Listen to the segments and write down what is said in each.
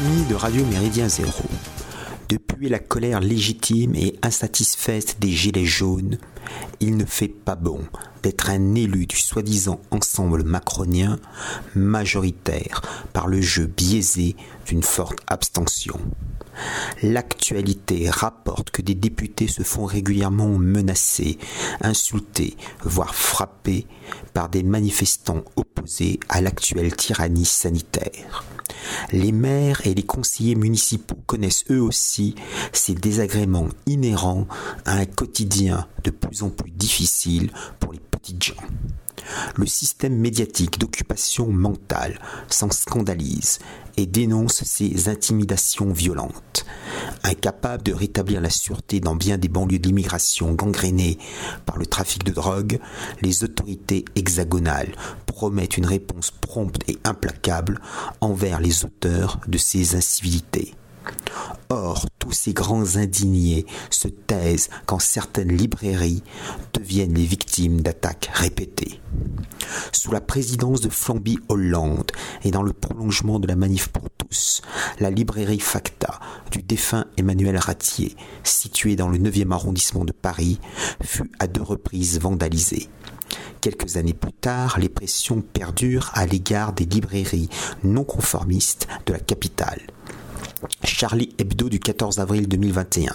De Radio Méridien Zéro, depuis la colère légitime et insatisfaite des Gilets jaunes, il ne fait pas bon d'être un élu du soi-disant ensemble macronien majoritaire par le jeu biaisé d'une forte abstention. L'actualité rapporte que des députés se font régulièrement menacer, insulter, voire frapper par des manifestants opposés à l'actuelle tyrannie sanitaire. Les maires et les conseillers municipaux connaissent eux aussi ces désagréments inhérents à un quotidien de plus plus difficile pour les petites gens. Le système médiatique d'occupation mentale s'en scandalise et dénonce ces intimidations violentes. Incapable de rétablir la sûreté dans bien des banlieues d'immigration gangrénées par le trafic de drogue, les autorités hexagonales promettent une réponse prompte et implacable envers les auteurs de ces incivilités. Or, tous ces grands indignés se taisent quand certaines librairies deviennent les victimes d'attaques répétées. Sous la présidence de Flamby Hollande et dans le prolongement de la manif pour tous, la librairie Facta du défunt Emmanuel Ratier, située dans le 9e arrondissement de Paris, fut à deux reprises vandalisée. Quelques années plus tard, les pressions perdurent à l'égard des librairies non conformistes de la capitale. Charlie Hebdo du 14 avril 2021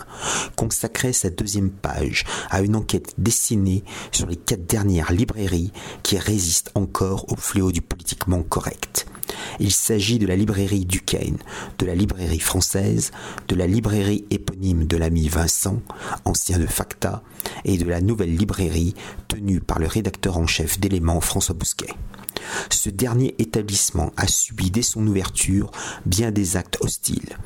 consacrait sa deuxième page à une enquête dessinée sur les quatre dernières librairies qui résistent encore au fléau du politiquement correct. Il s'agit de la librairie Duquesne, de la librairie française, de la librairie éponyme de l'ami Vincent, ancien de Facta, et de la nouvelle librairie tenue par le rédacteur en chef d'éléments François Bousquet. Ce dernier établissement a subi dès son ouverture bien des actes hostiles.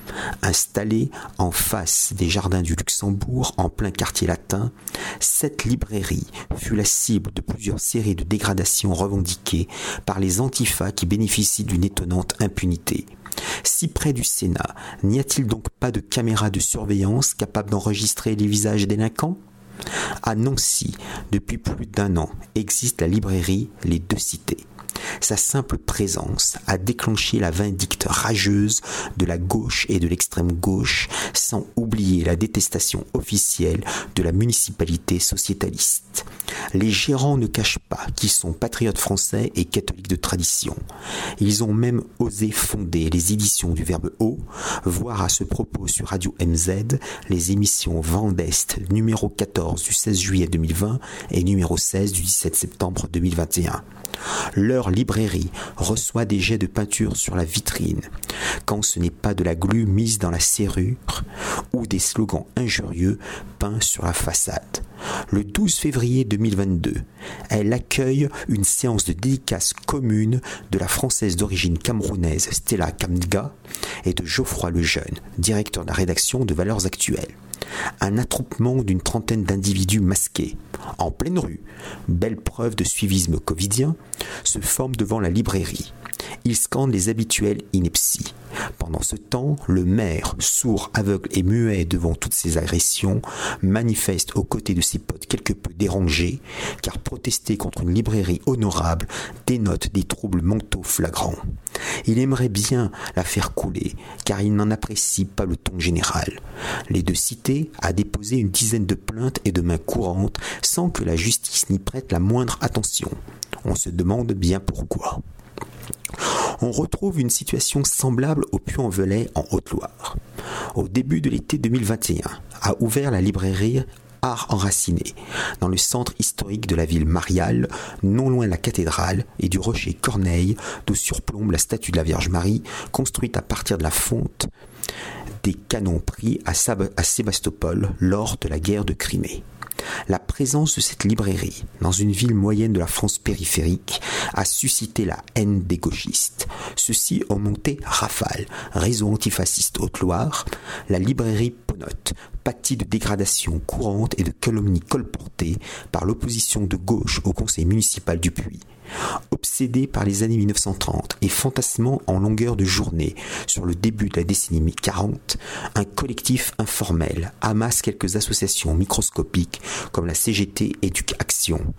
Installé en face des jardins du Luxembourg, en plein quartier latin, cette librairie fut la cible de plusieurs séries de dégradations revendiquées par les antifas qui bénéficient d'une étonnante impunité. Si près du Sénat, n'y a-t-il donc pas de caméras de surveillance capables d'enregistrer les visages délinquants? À Nancy, depuis plus d'un an, existe la librairie Les Deux Cités. Sa simple présence a déclenché la vindicte rageuse de la gauche et de l'extrême gauche, sans oublier la détestation officielle de la municipalité sociétaliste. Les gérants ne cachent pas qu'ils sont patriotes français et catholiques de tradition. Ils ont même osé fonder les éditions du Verbe haut, voir à ce propos sur Radio MZ les émissions Vent d'Est numéro 14 du 16 juillet 2020 et numéro 16 du 17 septembre 2021. Leur librairie reçoit des jets de peinture sur la vitrine, quand ce n'est pas de la glu mise dans la serrure ou des slogans injurieux peints sur la façade. Le 12 février 2022, elle accueille une séance de dédicace commune de la française d'origine camerounaise Stella Kamga et de Geoffroy Lejeune, directeur de la rédaction de Valeurs Actuelles un attroupement d'une trentaine d'individus masqués, en pleine rue, belle preuve de suivisme covidien, se forme devant la librairie. Ils scandent les habituels inepties. Pendant ce temps, le maire, sourd, aveugle et muet devant toutes ces agressions, manifeste aux côtés de ses potes quelque peu dérangés, car protester contre une librairie honorable dénote des troubles mentaux flagrants. Il aimerait bien la faire couler, car il n'en apprécie pas le ton général. Les deux cités a déposé une dizaine de plaintes et de mains courantes sans que la justice n'y prête la moindre attention. On se demande bien pourquoi. On retrouve une situation semblable au Puy-en-Velay en Haute-Loire. Au début de l'été 2021, a ouvert la librairie Art enraciné, dans le centre historique de la ville mariale, non loin de la cathédrale et du rocher Corneille, d'où surplombe la statue de la Vierge Marie, construite à partir de la fonte des canons pris à, Sébastopol lors de la guerre de Crimée. La présence de cette librairie dans une ville moyenne de la France périphérique a suscité la haine des gauchistes. Ceux-ci ont monté Rafale, réseau antifasciste Haute-Loire, la librairie Ponote, pâtie de dégradations courantes et de calomnies colportées par l'opposition de gauche au conseil municipal du Puy. Obsédé par les années 1930 et fantasmant en longueur de journée sur le début de la décennie 40, un collectif informel amasse quelques associations microscopiques comme la CGT Éduc Action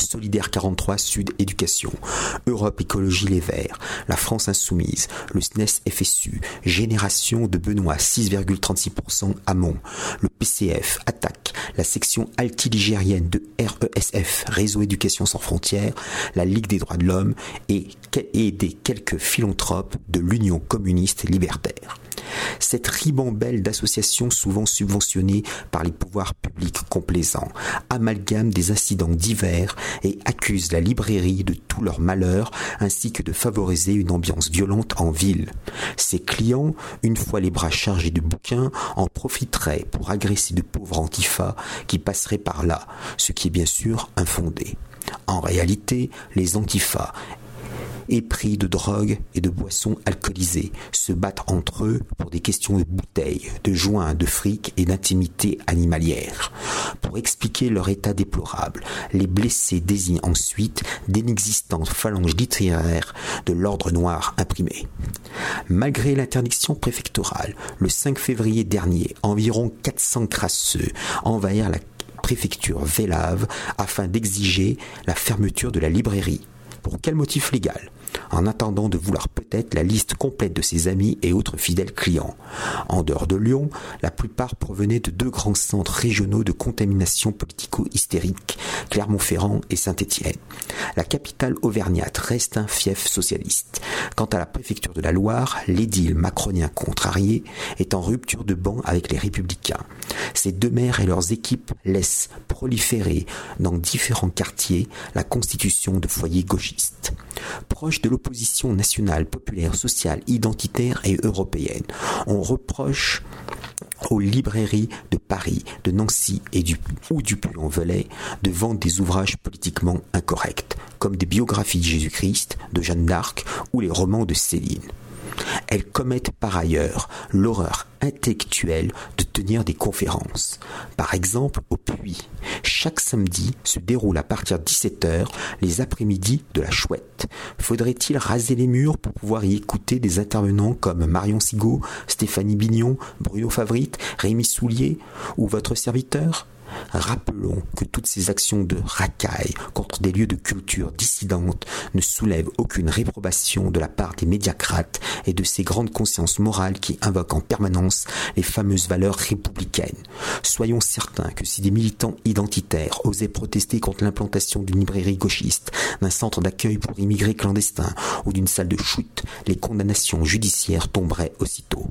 Solidaire 43 Sud Éducation, Europe Écologie Les Verts, La France Insoumise, le SNES FSU, Génération de Benoît 6,36% à Mont, le PCF attaque. La section altiligérienne de RESF, Réseau Éducation sans frontières, la Ligue des droits de l'homme et, et des quelques philanthropes de l'Union communiste libertaire. Cette ribambelle d'associations souvent subventionnées par les pouvoirs publics complaisants amalgame des incidents divers et accuse la librairie de tous leurs malheurs ainsi que de favoriser une ambiance violente en ville. Ses clients, une fois les bras chargés de bouquins, en profiteraient pour agresser de pauvres antifas qui passeraient par là, ce qui est bien sûr infondé. En réalité, les antifas épris de drogue et de boissons alcoolisées, se battent entre eux pour des questions de bouteilles, de joints, de fric et d'intimité animalière. Pour expliquer leur état déplorable, les blessés désignent ensuite d'inexistantes phalanges littéraires de l'ordre noir imprimé. Malgré l'interdiction préfectorale, le 5 février dernier, environ 400 crasseux envahirent la préfecture Vélave afin d'exiger la fermeture de la librairie. Pour quel motif légal? En attendant de vouloir peut-être la liste complète de ses amis et autres fidèles clients. En dehors de Lyon, la plupart provenaient de deux grands centres régionaux de contamination politico-hystérique, Clermont-Ferrand et Saint-Étienne. La capitale auvergnate reste un fief socialiste. Quant à la préfecture de la Loire, l'édile macronien contrarié est en rupture de banc avec les républicains. Ces deux maires et leurs équipes laissent proliférer dans différents quartiers la constitution de foyers gauchistes. Proche de l'opposition nationale, populaire, sociale, identitaire et européenne, on aux librairies de Paris, de Nancy et du, ou du Puy-en-Velay de vendre des ouvrages politiquement incorrects, comme des biographies de Jésus-Christ, de Jeanne d'Arc ou les romans de Céline. Elles commettent par ailleurs l'horreur intellectuelle de tenir des conférences. Par exemple, au Puy, chaque samedi se déroule à partir de 17h les après-midi de la chouette. Faudrait-il raser les murs pour pouvoir y écouter des intervenants comme Marion Sigaud, Stéphanie Bignon, Bruno Favrite, Rémi Soulier ou votre serviteur? Rappelons que toutes ces actions de racaille contre des lieux de culture dissidente ne soulèvent aucune réprobation de la part des médiacrates et de ces grandes consciences morales qui invoquent en permanence les fameuses valeurs républicaines. Soyons certains que si des militants identitaires osaient protester contre l'implantation d'une librairie gauchiste, d'un centre d'accueil pour immigrés clandestins ou d'une salle de chute, les condamnations judiciaires tomberaient aussitôt.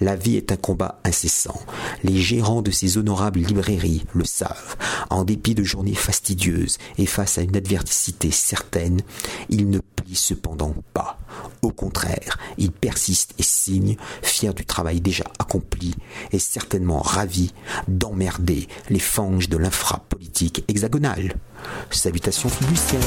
La vie est un combat incessant. Les gérants de ces honorables librairies le savent. En dépit de journées fastidieuses et face à une adversité certaine, ils ne plient cependant pas. Au contraire, ils persistent et signent, fiers du travail déjà accompli et certainement ravis d'emmerder les fanges de l'infrapolitique hexagonale. Salutations fiduciaires.